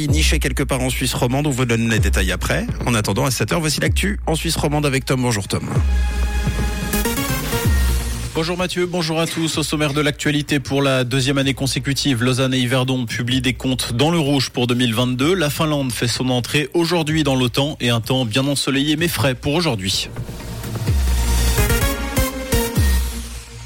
nichée quelque part en Suisse romande. On vous donne les détails après. En attendant, à 7h, voici l'actu en Suisse romande avec Tom. Bonjour Tom. Bonjour Mathieu, bonjour à tous. Au sommaire de l'actualité pour la deuxième année consécutive, Lausanne et Yverdon publient des comptes dans le rouge pour 2022. La Finlande fait son entrée aujourd'hui dans l'OTAN et un temps bien ensoleillé mais frais pour aujourd'hui.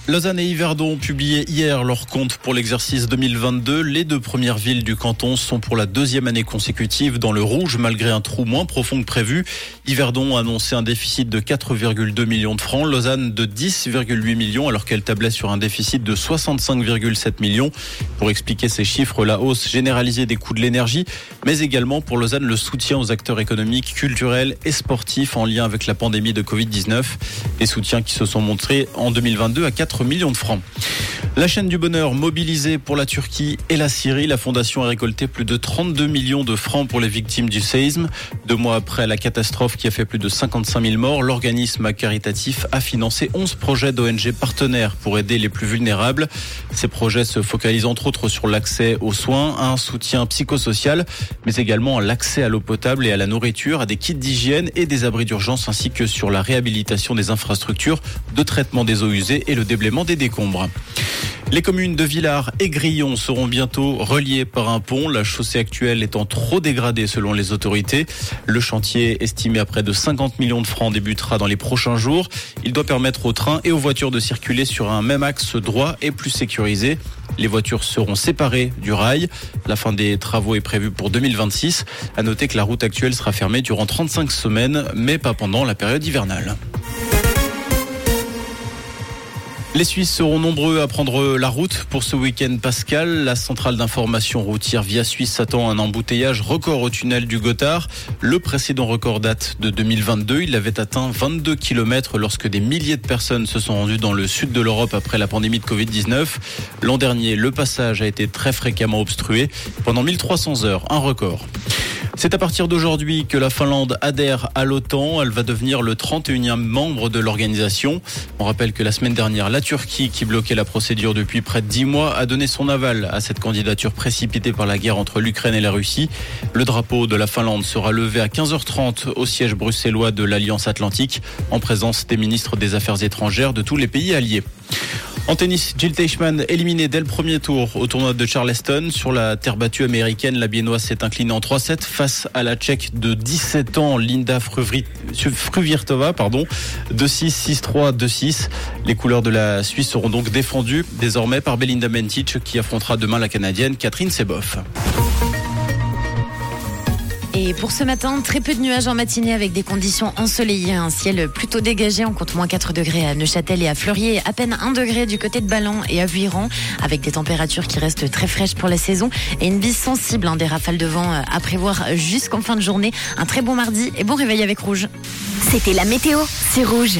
Lausanne et Yverdon ont publié hier leurs comptes pour l'exercice 2022. Les deux premières villes du canton sont pour la deuxième année consécutive dans le rouge malgré un trou moins profond que prévu. Yverdon a annoncé un déficit de 4,2 millions de francs, Lausanne de 10,8 millions alors qu'elle tablait sur un déficit de 65,7 millions. Pour expliquer ces chiffres, la hausse généralisée des coûts de l'énergie, mais également pour Lausanne le soutien aux acteurs économiques, culturels et sportifs en lien avec la pandémie de Covid-19. Des soutiens qui se sont montrés en 2022 à 4 millions de francs. La chaîne du bonheur mobilisée pour la Turquie et la Syrie. La fondation a récolté plus de 32 millions de francs pour les victimes du séisme. Deux mois après la catastrophe qui a fait plus de 55 000 morts, l'organisme caritatif a financé 11 projets d'ONG partenaires pour aider les plus vulnérables. Ces projets se focalisent entre autres sur l'accès aux soins, un soutien psychosocial, mais également l'accès à l'eau potable et à la nourriture, à des kits d'hygiène et des abris d'urgence ainsi que sur la réhabilitation des infrastructures de traitement des eaux usées et le déblaiement des décombres. Les communes de Villars et Grillon seront bientôt reliées par un pont, la chaussée actuelle étant trop dégradée selon les autorités. Le chantier, estimé à près de 50 millions de francs, débutera dans les prochains jours. Il doit permettre aux trains et aux voitures de circuler sur un même axe droit et plus sécurisé. Les voitures seront séparées du rail. La fin des travaux est prévue pour 2026. À noter que la route actuelle sera fermée durant 35 semaines, mais pas pendant la période hivernale. Les Suisses seront nombreux à prendre la route pour ce week-end pascal. La centrale d'information routière Via Suisse s'attend à un embouteillage record au tunnel du Gothard. Le précédent record date de 2022. Il avait atteint 22 km lorsque des milliers de personnes se sont rendues dans le sud de l'Europe après la pandémie de Covid-19. L'an dernier, le passage a été très fréquemment obstrué pendant 1300 heures, un record. C'est à partir d'aujourd'hui que la Finlande adhère à l'OTAN. Elle va devenir le 31e membre de l'organisation. On rappelle que la semaine dernière, la Turquie, qui bloquait la procédure depuis près de 10 mois, a donné son aval à cette candidature précipitée par la guerre entre l'Ukraine et la Russie. Le drapeau de la Finlande sera levé à 15h30 au siège bruxellois de l'Alliance Atlantique en présence des ministres des Affaires étrangères de tous les pays alliés. En tennis, Jill Teichmann éliminé dès le premier tour au tournoi de Charleston. Sur la terre battue américaine, la biennoise s'est inclinée en 3-7 face à la tchèque de 17 ans, Linda Fruvirtova, pardon, 2-6, 6-3, 2-6. Les couleurs de la Suisse seront donc défendues désormais par Belinda Mentic qui affrontera demain la Canadienne Catherine Seboff. Et pour ce matin, très peu de nuages en matinée avec des conditions ensoleillées, un ciel plutôt dégagé. On compte moins 4 degrés à Neuchâtel et à Fleurier, à peine 1 degré du côté de Ballon et à Vuiran, avec des températures qui restent très fraîches pour la saison et une bise sensible, hein, des rafales de vent euh, à prévoir jusqu'en fin de journée. Un très bon mardi et bon réveil avec Rouge. C'était la météo, c'est Rouge.